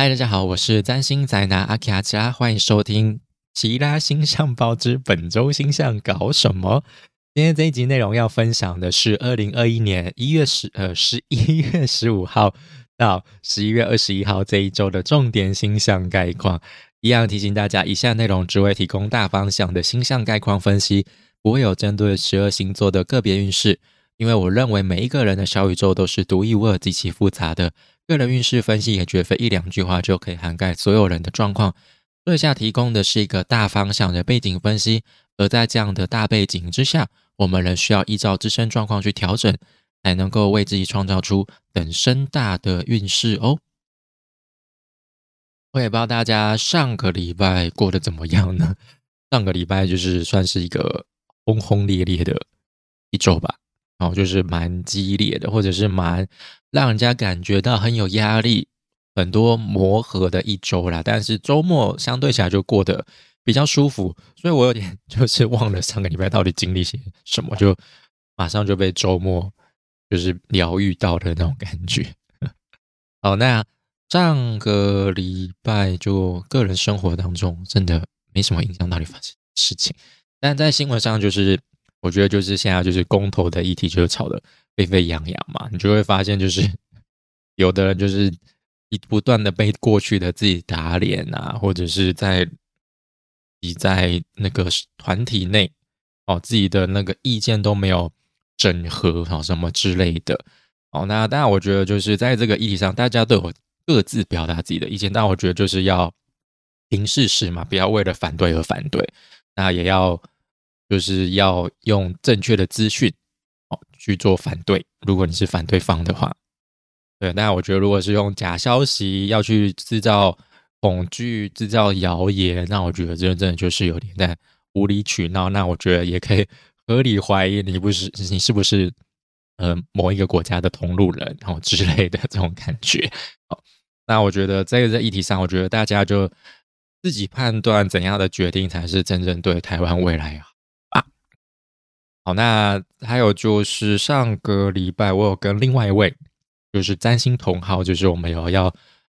嗨，大家好，我是占星宅男阿奇阿奇拉，欢迎收听《奇拉星象报》之本周星象搞什么。今天这一集内容要分享的是二零二一年一月十呃十一月十五号到十一月二十一号这一周的重点星象概况。一样提醒大家，以下内容只会提供大方向的星象概况分析，不会有针对十二星座的个别运势。因为我认为每一个人的小宇宙都是独一无二、极其复杂的。个人运势分析也绝非一两句话就可以涵盖所有人的状况。以下提供的是一个大方向的背景分析，而在这样的大背景之下，我们仍需要依照自身状况去调整，才能够为自己创造出等身大的运势哦。我也不知道大家上个礼拜过得怎么样呢？上个礼拜就是算是一个轰轰烈烈的一周吧。哦，就是蛮激烈的，或者是蛮让人家感觉到很有压力、很多磨合的一周啦。但是周末相对起来就过得比较舒服，所以我有点 就是忘了上个礼拜到底经历些什么，就马上就被周末就是疗愈到的那种感觉。好，那上个礼拜就个人生活当中真的没什么影响到底发生事情，但在新闻上就是。我觉得就是现在就是公投的议题就是吵得沸沸扬扬嘛，你就会发现就是 有的人就是一不断的被过去的自己打脸啊，或者是在你在那个团体内哦自己的那个意见都没有整合啊什么之类的哦，那当然我觉得就是在这个议题上大家都有各自表达自己的意见，但我觉得就是要凭事实嘛，不要为了反对而反对，那也要。就是要用正确的资讯哦去做反对。如果你是反对方的话，对，那我觉得如果是用假消息要去制造恐惧、制造谣言，那我觉得这真的就是有点在无理取闹。那我觉得也可以合理怀疑你不是你是不是呃某一个国家的同路人然后之类的这种感觉。好，那我觉得在这议题上，我觉得大家就自己判断怎样的决定才是真正对台湾未来好。好，那还有就是上个礼拜我有跟另外一位，就是占星同号，就是我们有要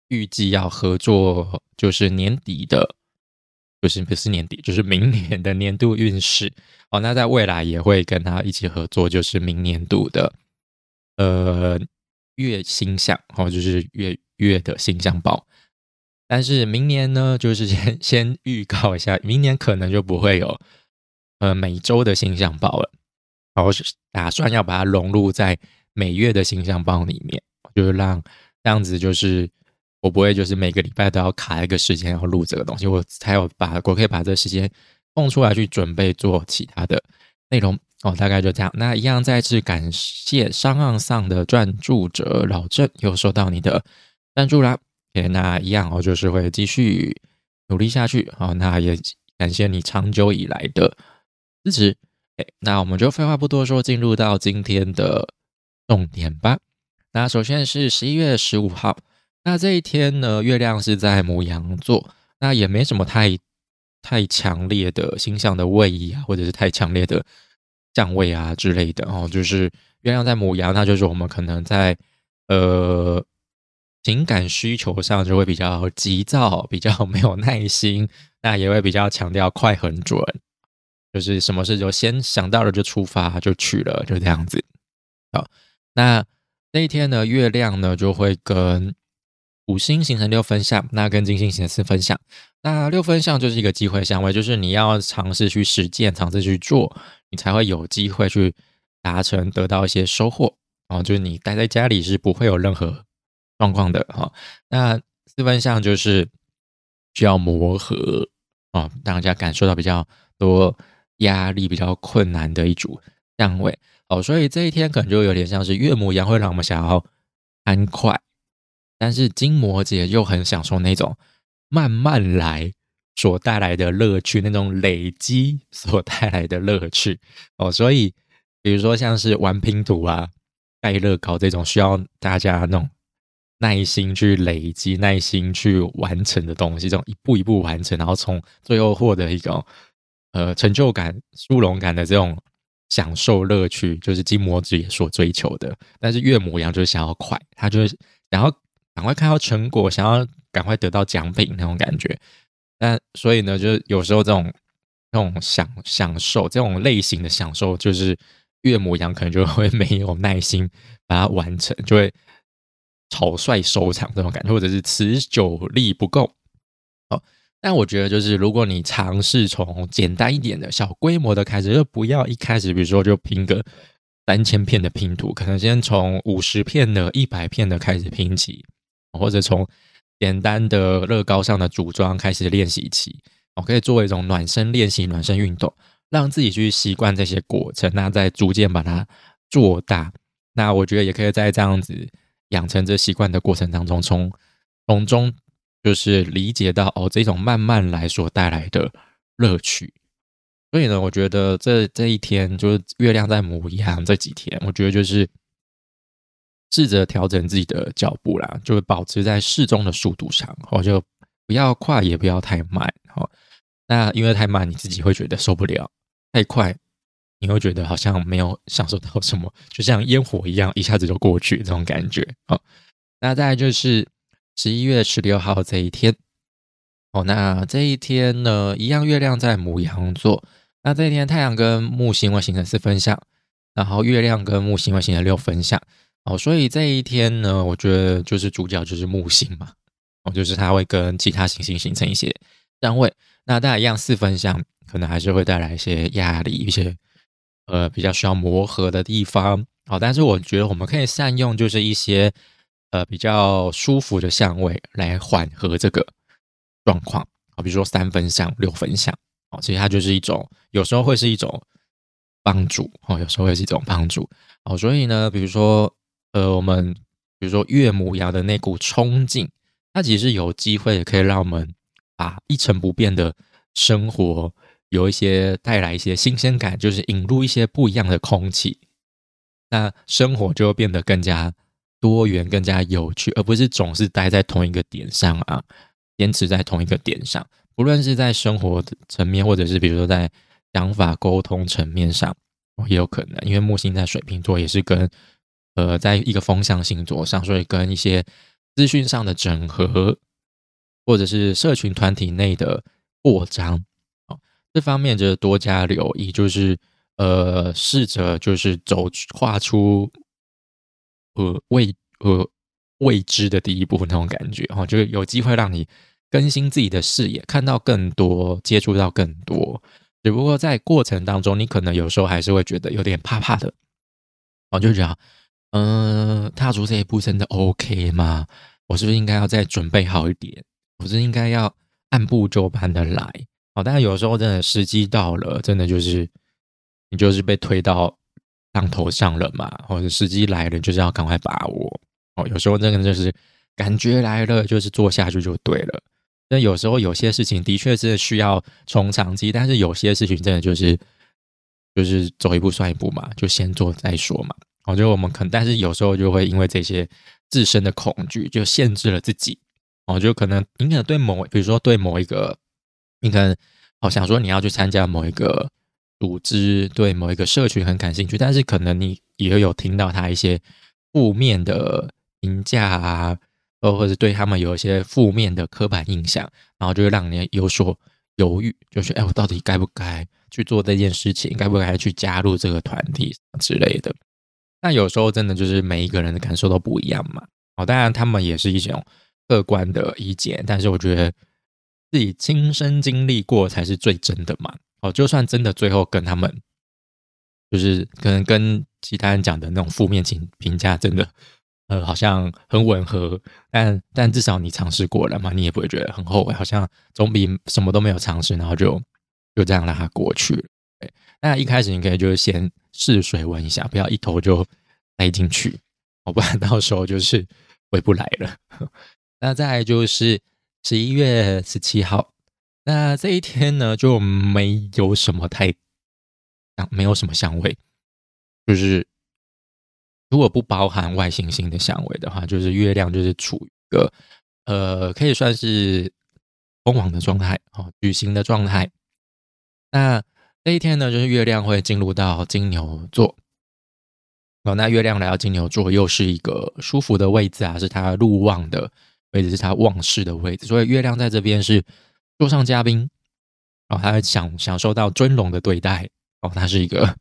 预计要合作，就是年底的，就是不是年底，就是明年的年度运势。哦，那在未来也会跟他一起合作，就是明年度的呃月星象，哦，就是月月的星象报。但是明年呢，就是先 先预告一下，明年可能就不会有。呃，每周的星象报了，然后是打算要把它融入在每月的星象报里面，就是让这样子，就是我不会就是每个礼拜都要卡一个时间要录这个东西，我才有把我可以把这个时间空出来去准备做其他的内容哦，大概就这样。那一样再次感谢商岸上的赞助者老郑又收到你的赞助啦，诶，那一样我就是会继续努力下去，好，那也感谢你长久以来的。支持，哎，那我们就废话不多说，进入到今天的重点吧。那首先是十一月十五号，那这一天呢，月亮是在母羊座，那也没什么太太强烈的星象的位移啊，或者是太强烈的相位啊之类的哦。就是月亮在母羊，那就是我们可能在呃情感需求上就会比较急躁，比较没有耐心，那也会比较强调快很准。就是什么事就先想到了就出发就去了，就这样子。好，那那一天呢，月亮呢就会跟五星形成六分相，那跟金星形成四分相。那六分相就是一个机会相位，就是你要尝试去实践，尝试去做，你才会有机会去达成，得到一些收获。哦，就是你待在家里是不会有任何状况的。哈，那四分相就是需要磨合啊，让大家感受到比较多。压力比较困难的一组相位哦，所以这一天可能就有点像是月母一样会让我们想要安快，但是金摩羯又很享受那种慢慢来所带来的乐趣，那种累积所带来的乐趣哦。所以，比如说像是玩拼图啊、盖乐高这种需要大家那种耐心去累积、耐心去完成的东西，这种一步一步完成，然后从最后获得一种。呃，成就感、殊荣感的这种享受乐趣，就是金魔子也所追求的。但是月母羊就是想要快，他就是想要赶快看到成果，想要赶快得到奖品那种感觉。但所以呢，就是有时候这种那种享享受这种类型的享受，就是岳母羊可能就会 没有耐心把它完成，就会草率收场这种感觉，或者是持久力不够。好，但我觉得就是如果你尝试从简单一点的小规模的开始，就不要一开始比如说就拼个三千片的拼图，可能先从五十片的、一百片的开始拼起，或者从。简单的乐高上的组装开始练习起，我可以作为一种暖身练习、暖身运动，让自己去习惯这些过程，那再逐渐把它做大。那我觉得也可以在这样子养成这习惯的过程当中，从从中就是理解到哦，这种慢慢来所带来的乐趣。所以呢，我觉得这这一天就是月亮在母羊这几天，我觉得就是。试着调整自己的脚步啦，就保持在适中的速度上，哦，就不要快也不要太慢，哦。那因为太慢你自己会觉得受不了，太快你会觉得好像没有享受到什么，就像烟火一样一下子就过去这种感觉，哦。那再就是十一月十六号这一天，哦，那这一天呢，一样月亮在母羊座，那这一天太阳跟木星会形成四分相，然后月亮跟木星会形成六分相。哦，所以这一天呢，我觉得就是主角就是木星嘛，哦，就是它会跟其他行星形成一些相位，那当然一样四分相，可能还是会带来一些压力，一些呃比较需要磨合的地方。好，但是我觉得我们可以善用就是一些呃比较舒服的相位来缓和这个状况。好，比如说三分相、六分相，哦，其实它就是一种，有时候会是一种帮助，哦，有时候会是一种帮助。哦，所以呢，比如说。呃，我们比如说岳母牙的那股冲劲，它其实有机会可以让我们把一成不变的生活有一些带来一些新鲜感，就是引入一些不一样的空气，那生活就会变得更加多元、更加有趣，而不是总是待在同一个点上啊，坚持在同一个点上。不论是在生活层面，或者是比如说在想法沟通层面上，也有可能，因为木星在水瓶座也是跟。呃，在一个风向星座上，所以跟一些资讯上的整合，或者是社群团体内的扩张，这方面就是多加留意，就是呃，试着就是走画出呃未呃未知的第一步那种感觉，哈，就是有机会让你更新自己的视野，看到更多，接触到更多，只不过在过程当中，你可能有时候还是会觉得有点怕怕的，哦，就这样。嗯，踏出这一步真的 OK 吗？我是不是应该要再准备好一点？我是应该要按部就班的来？哦，但是有时候真的时机到了，真的就是你就是被推到浪头上了嘛，或者时机来了，就是要赶快把握。哦，有时候真的就是感觉来了，就是做下去就对了。那有时候有些事情的确是需要从长期，但是有些事情真的就是就是走一步算一步嘛，就先做再说嘛。我觉得我们可能，但是有时候就会因为这些自身的恐惧，就限制了自己。哦，就可能你可能对某，比如说对某一个，你可能好想说你要去参加某一个组织，对某一个社群很感兴趣，但是可能你也有听到他一些负面的评价啊，或或者对他们有一些负面的刻板印象，然后就会让你有所犹豫，就是哎，我到底该不该去做这件事情，该不该去加入这个团体之类的。那有时候真的就是每一个人的感受都不一样嘛。哦，当然他们也是一种客观的意见，但是我觉得自己亲身经历过才是最真的嘛。哦，就算真的最后跟他们，就是可能跟其他人讲的那种负面评评价，真的呃好像很吻合，但但至少你尝试过了嘛，你也不会觉得很后悔，好像总比什么都没有尝试，然后就就这样让它过去了。那一开始你可以就是先试水温一下，不要一头就塞进去，哦不然 到时候就是回不来了。那再就是十一月十七号，那这一天呢就没有什么太香，没有什么香味，就是如果不包含外行星的香味的话，就是月亮就是处于一个呃可以算是疯狂的状态，哦，旅行的状态。那这一天呢，就是月亮会进入到金牛座。哦，那月亮来到金牛座，又是一个舒服的位置啊，是它入望的位置是他旺势的位置，所以月亮在这边是座上嘉宾，哦，他享享受到尊荣的对待，哦，他是一个，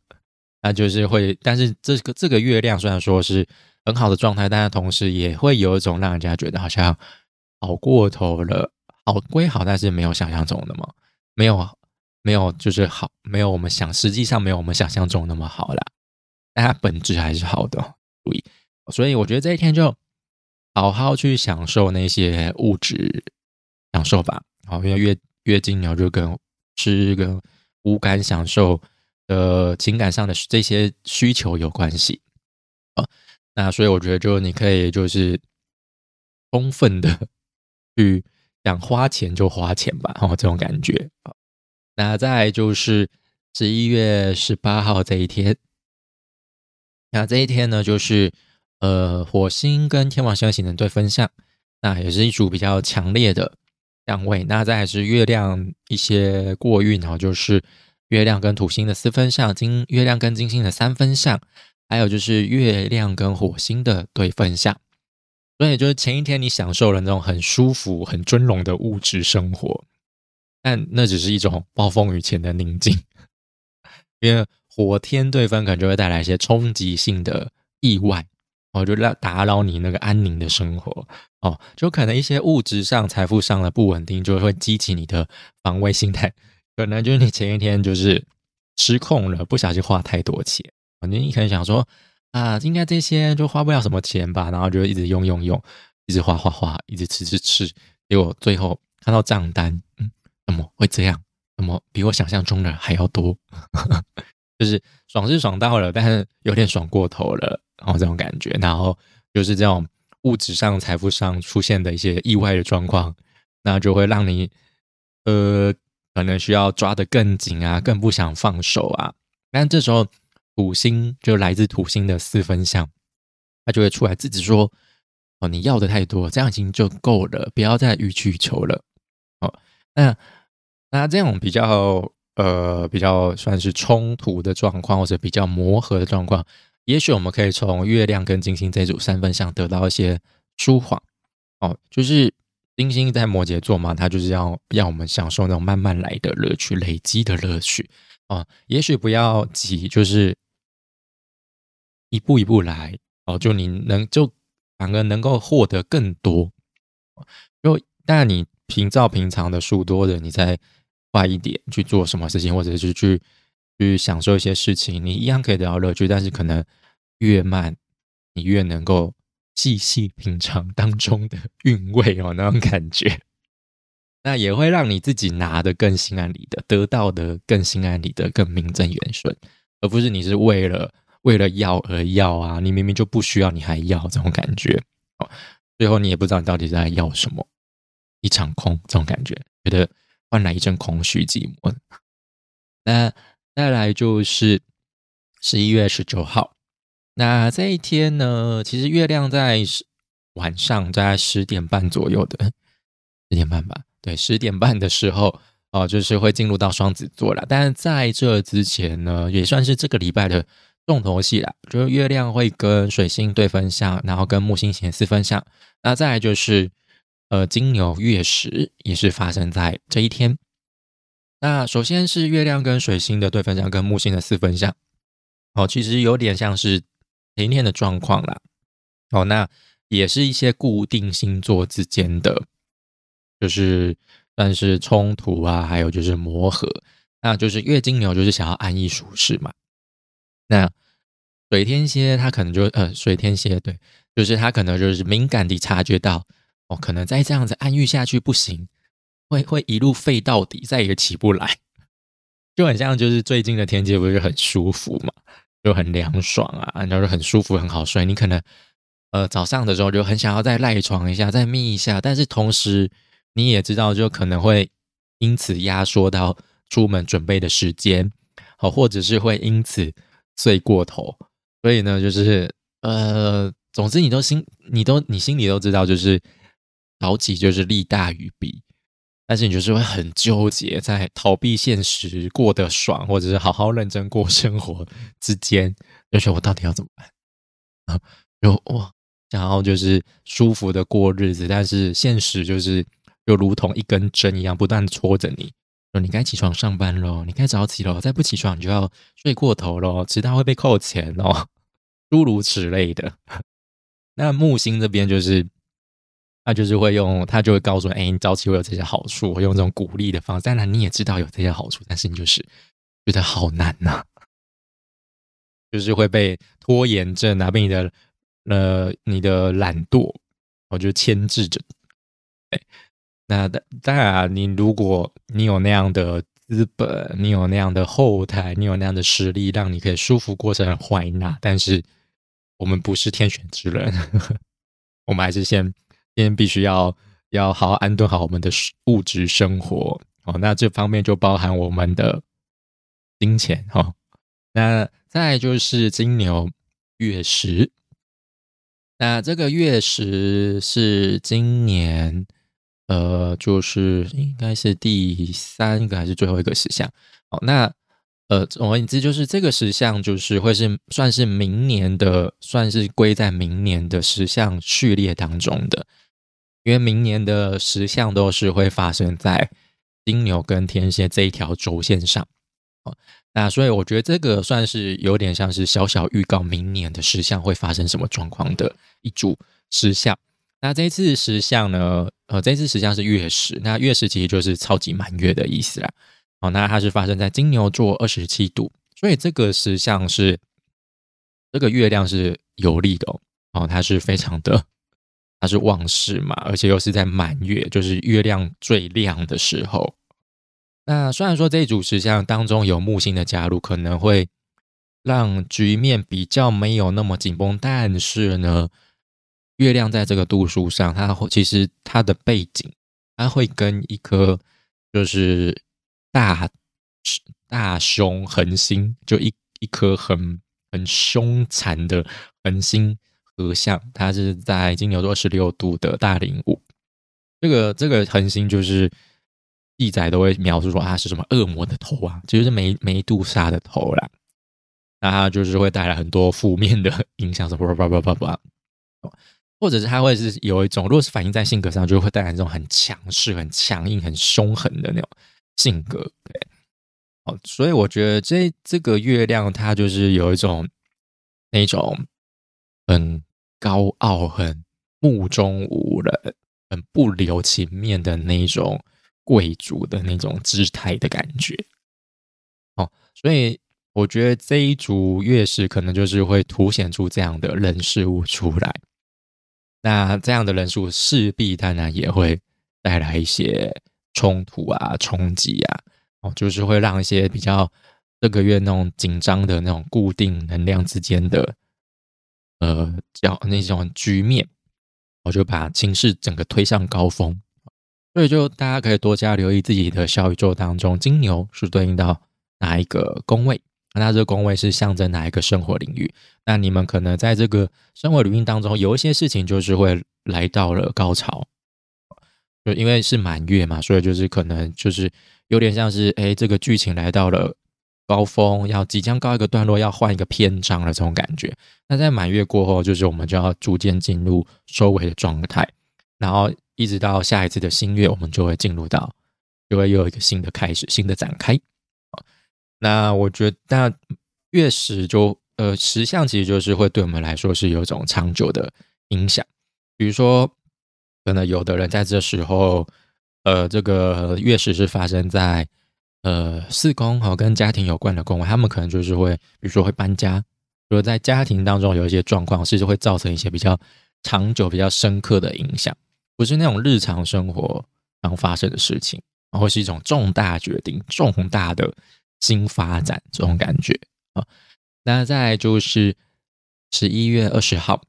他就是会，但是这个这个月亮虽然说是很好的状态，但是同时也会有一种让人家觉得好像好过头了，好归好，但是没有想象中那么没有没有就是好，没有我们想，实际上没有我们想象中那么好啦，但它本质还是好的，注意，所以我觉得这一天就。好好去享受那些物质享受吧。好，因为月月经然后就跟吃跟无感享受的情感上的这些需求有关系啊。那所以我觉得，就你可以就是充分的去想花钱就花钱吧。哦，这种感觉啊。那再就是十一月十八号这一天，那这一天呢，就是。呃，火星跟天王星的形成对分相，那也是一组比较强烈的相位。那再是月亮一些过运哈，就是月亮跟土星的四分相，金月亮跟金星的三分相，还有就是月亮跟火星的对分相。所以就是前一天你享受了那种很舒服、很尊荣的物质生活，但那只是一种暴风雨前的宁静，因为火天对分可能就会带来一些冲击性的意外。哦，就让打扰你那个安宁的生活哦，就可能一些物质上、财富上的不稳定，就会激起你的防卫心态。可能就是你前一天就是失控了，不小心花太多钱。反正你可能想说啊，应该这些就花不了什么钱吧，然后就一直用用用，一直花花花，一直吃吃吃，结果最后看到账单，嗯，怎么会这样？怎么比我想象中的还要多？就是爽是爽到了，但是有点爽过头了。然后这种感觉，然后就是这种物质上、财富上出现的一些意外的状况，那就会让你呃，可能需要抓得更紧啊，更不想放手啊。但这时候土星就来自土星的四分相，他就会出来自己说：“哦，你要的太多，这样已经就够了，不要再予取予求了。”哦，那那这种比较呃比较算是冲突的状况，或者比较磨合的状况。也许我们可以从月亮跟金星这组三分相得到一些舒缓哦，就是金星在摩羯座嘛，它就是要让我们享受那种慢慢来的乐趣、累积的乐趣哦。也许不要急，就是一步一步来哦，就你能就反而能够获得更多。就但你平照平常的数多的，你再快一点去做什么事情，或者是去。去享受一些事情，你一样可以得到乐趣，但是可能越慢，你越能够细细品尝当中的 韵味哦，那种感觉，那也会让你自己拿的更心安理得，得到的更心安理得，更名正言顺，而不是你是为了为了要而要啊，你明明就不需要，你还要这种感觉哦，最后你也不知道你到底在要什么，一场空这种感觉，觉得换来一阵空虚寂寞，那。再来就是十一月十九号，那这一天呢，其实月亮在晚上在十点半左右的十点半吧，对，十点半的时候哦，就是会进入到双子座了。但是在这之前呢，也算是这个礼拜的重头戏啦，就是月亮会跟水星对分相，然后跟木星显四分相。那再来就是呃金牛月食，也是发生在这一天。那首先是月亮跟水星的对分相，跟木星的四分相，哦，其实有点像是前天的状况啦。哦，那也是一些固定星座之间的，就是算是冲突啊，还有就是磨合。那就是月金牛就是想要安逸舒适嘛。那水天蝎他可能就呃，水天蝎对，就是他可能就是敏感地察觉到，哦，可能再这样子安逸下去不行。会会一路废到底，再也起不来，就很像就是最近的天气不是很舒服嘛，就很凉爽啊，然后就很舒服很好睡。你可能呃早上的时候就很想要再赖床一下，再眯一下，但是同时你也知道，就可能会因此压缩到出门准备的时间，好，或者是会因此睡过头。所以呢，就是呃，总之你都心你都你心里都知道，就是早起就是利大于弊。但是你就是会很纠结，在逃避现实过得爽，或者是好好认真过生活之间，就觉得我到底要怎么办啊？就哇，想要就是舒服的过日子，但是现实就是又如同一根针一样，不断戳着你，说你该起床上班喽，你该早起喽，再不起床你就要睡过头喽，迟到会被扣钱哦，诸如此类的。那木星这边就是。他就是会用，他就会告诉你，哎，你早起会有这些好处，会用这种鼓励的方式。当然，你也知道有这些好处，但是你就是觉得好难呐，就是会被拖延症啊，被你的呃你的懒惰，我就牵制着。哎，那当然，你如果你有那样的资本，你有那样的后台，你有那样的实力，让你可以舒服过成怀纳。但是我们不是天选之人，我们还是先。今天必须要要好好安顿好我们的物质生活哦，那这方面就包含我们的金钱哈。那再就是金牛月食，那这个月食是今年呃，就是应该是第三个还是最后一个石像哦。那呃，总而言之，就是这个石像就是会是算是明年的，算是归在明年的石像序列当中的。因为明年的十项都是会发生在金牛跟天蝎这一条轴线上，哦，那所以我觉得这个算是有点像是小小预告明年的十项会发生什么状况的一组十项。那这次十项呢，呃，这次十项是月食，那月食其实就是超级满月的意思啦。哦，那它是发生在金牛座二十七度，所以这个十项是这个月亮是有利的哦，哦，它是非常的。它是旺世嘛，而且又是在满月，就是月亮最亮的时候。那虽然说这一组石像当中有木星的加入，可能会让局面比较没有那么紧绷，但是呢，月亮在这个度数上，它其实它的背景，它会跟一颗就是大大凶恒星，就一一颗很很凶残的恒星。合相，它是在金牛座十六度的大零五，这个这个恒星就是记载都会描述说它是什么恶魔的头啊，就是梅梅杜莎的头啦。那它就是会带来很多负面的影响，什么叭叭叭叭叭，或者是它会是有一种，如果是反映在性格上，就会带来这种很强势、很强硬、很凶狠的那种性格。对，哦，所以我觉得这这个月亮它就是有一种那种。很高傲、很目中无人、很不留情面的那种贵族的那种姿态的感觉。哦，所以我觉得这一组月食可能就是会凸显出这样的人事物出来。那这样的人数势必当然也会带来一些冲突啊、冲击啊，哦，就是会让一些比较这个月那种紧张的那种固定能量之间的。呃，叫那种局面，我就把情势整个推上高峰，所以就大家可以多加留意自己的小宇宙当中，金牛是对应到哪一个宫位，那这个宫位是象征哪一个生活领域？那你们可能在这个生活领域当中，有一些事情就是会来到了高潮，就因为是满月嘛，所以就是可能就是有点像是，哎，这个剧情来到了。高峰要即将告一个段落，要换一个篇章了，这种感觉。那在满月过后，就是我们就要逐渐进入收尾的状态，然后一直到下一次的新月，我们就会进入到，就会又有一个新的开始，新的展开。那我觉得，那月食就呃石像，其实就是会对我们来说是有一种长久的影响。比如说，可能有的人在这时候，呃，这个月食是发生在。呃，四宫和跟家庭有关的宫位，他们可能就是会，比如说会搬家，如果在家庭当中有一些状况，甚至会造成一些比较长久、比较深刻的影响，不是那种日常生活常发生的事情，然后是一种重大决定、重大的新发展这种感觉啊。那再就是十一月二十号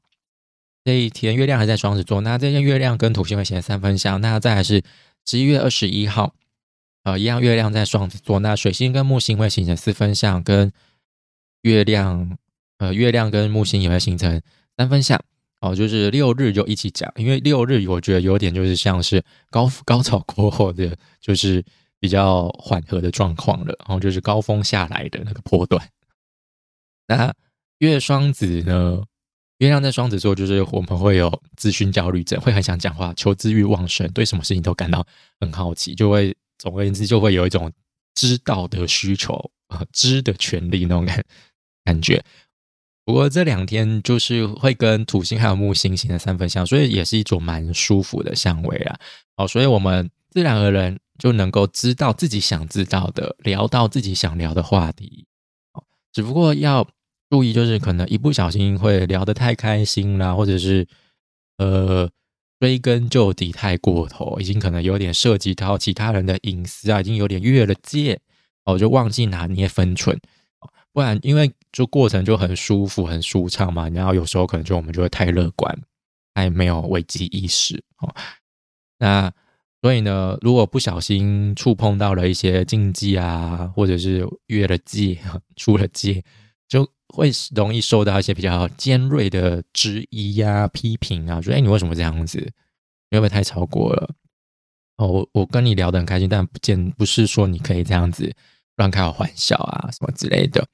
这一天，月亮还在双子座，那这天月亮跟土星会形成三分相。那再来是十一月二十一号。呃，一样，月亮在双子座，那水星跟木星会形成四分相，跟月亮，呃，月亮跟木星也会形成三分相。哦，就是六日就一起讲，因为六日我觉得有点就是像是高高潮过后的，就是比较缓和的状况了，然后就是高峰下来的那个波段。那月双子呢，月亮在双子座，就是我们会有资讯焦虑症，会很想讲话，求知欲旺盛，对什么事情都感到很好奇，就会总而言之，就会有一种知道的需求啊，知的权利那种感感觉。不过这两天就是会跟土星还有木星形成三分相，所以也是一种蛮舒服的相位啊。哦，所以我们自然而然就能够知道自己想知道的，聊到自己想聊的话题。哦，只不过要注意，就是可能一不小心会聊得太开心啦，或者是呃追根究底太过头，已经可能有点涉及到其他人的隐私啊，已经有点越了界哦，就忘记拿捏分寸。不然，因为就过程就很舒服、很舒畅嘛，然后有时候可能就我们就会太乐观，太没有危机意识哦。那所以呢，如果不小心触碰到了一些禁忌啊，或者是越了界、出了界，会容易受到一些比较尖锐的质疑呀、批评啊，说：“哎，你为什么这样子？你会不会太超过了？”哦，我我跟你聊得很开心，但不见不是说你可以这样子乱开玩笑啊，什么之类的。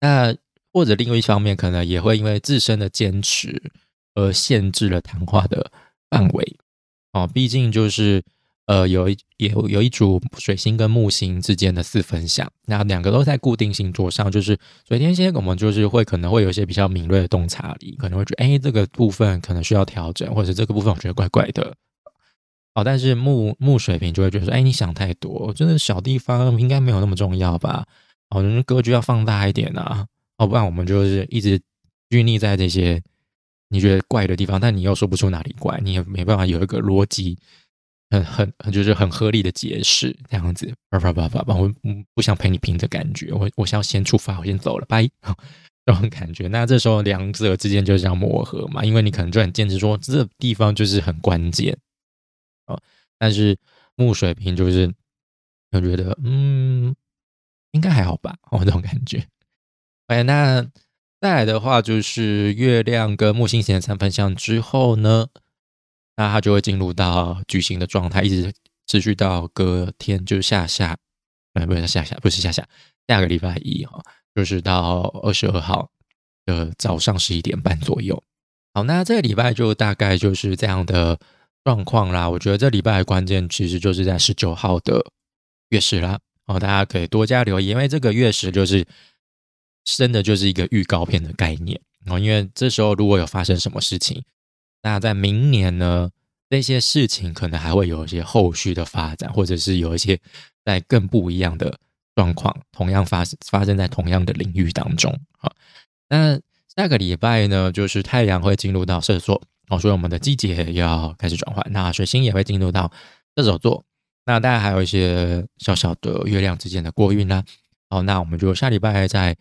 那或者另外一方面，可能也会因为自身的坚持而限制了谈话的范围哦。毕竟就是呃，有一有有一组水星跟木星之间的四分相，那两个都在固定星座上，就是水天蝎，我们就是会可能会有一些比较敏锐的洞察力，可能会觉得哎，这个部分可能需要调整，或者这个部分我觉得怪怪的。哦，但是木木水瓶就会觉得说，哎，你想太多，真的小地方应该没有那么重要吧。哦，人格局要放大一点啊！哦，不然我们就是一直拘泥在这些你觉得怪的地方，但你又说不出哪里怪，你也没办法有一个逻辑很很就是很合理的解释，这样子叭叭叭叭叭，我不想陪你拼的感觉，我我想要先出发，我先走了，拜，这种感觉。那这时候两者之间就是要磨合嘛，因为你可能就很坚持说这地方就是很关键哦，但是木水瓶就是我觉得嗯。应该还好吧，我这种感觉。哎，那再来的话，就是月亮跟木星形成三分相之后呢，那它就会进入到巨星的状态，一直持续到隔天，就是下下，呃，不是下下，不是下下，下个礼拜一哈，就是到二十二号的早上十一点半左右。好，那这个礼拜就大概就是这样的状况啦。我觉得这礼拜的关键其实就是在十九号的月食啦。哦，大家可以多加留意，因为这个月食就是真的就是一个预告片的概念哦。因为这时候如果有发生什么事情，那在明年呢，那些事情可能还会有一些后续的发展，或者是有一些在更不一样的状况，同样发生发生在同样的领域当中。啊，那下个礼拜呢，就是太阳会进入到射手座哦，所以我们的季节要开始转换。那水星也会进入到射手座。那大家还有一些小小的月亮之间的过运呢，好，那我们就下礼拜再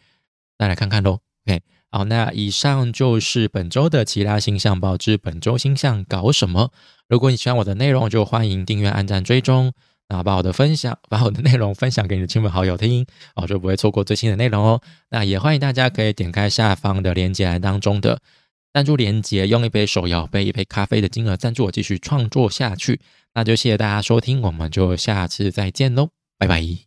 再来看看喽。OK，好，那以上就是本周的其他星象报之本周星象搞什么。如果你喜欢我的内容，就欢迎订阅、按赞、追踪，那把我的分享、把我的内容分享给你的亲朋好友听，哦，就不会错过最新的内容哦。那也欢迎大家可以点开下方的链接栏当中的。赞助链接，用一杯手摇杯、一杯咖啡的金额赞助我继续创作下去，那就谢谢大家收听，我们就下次再见喽，拜拜。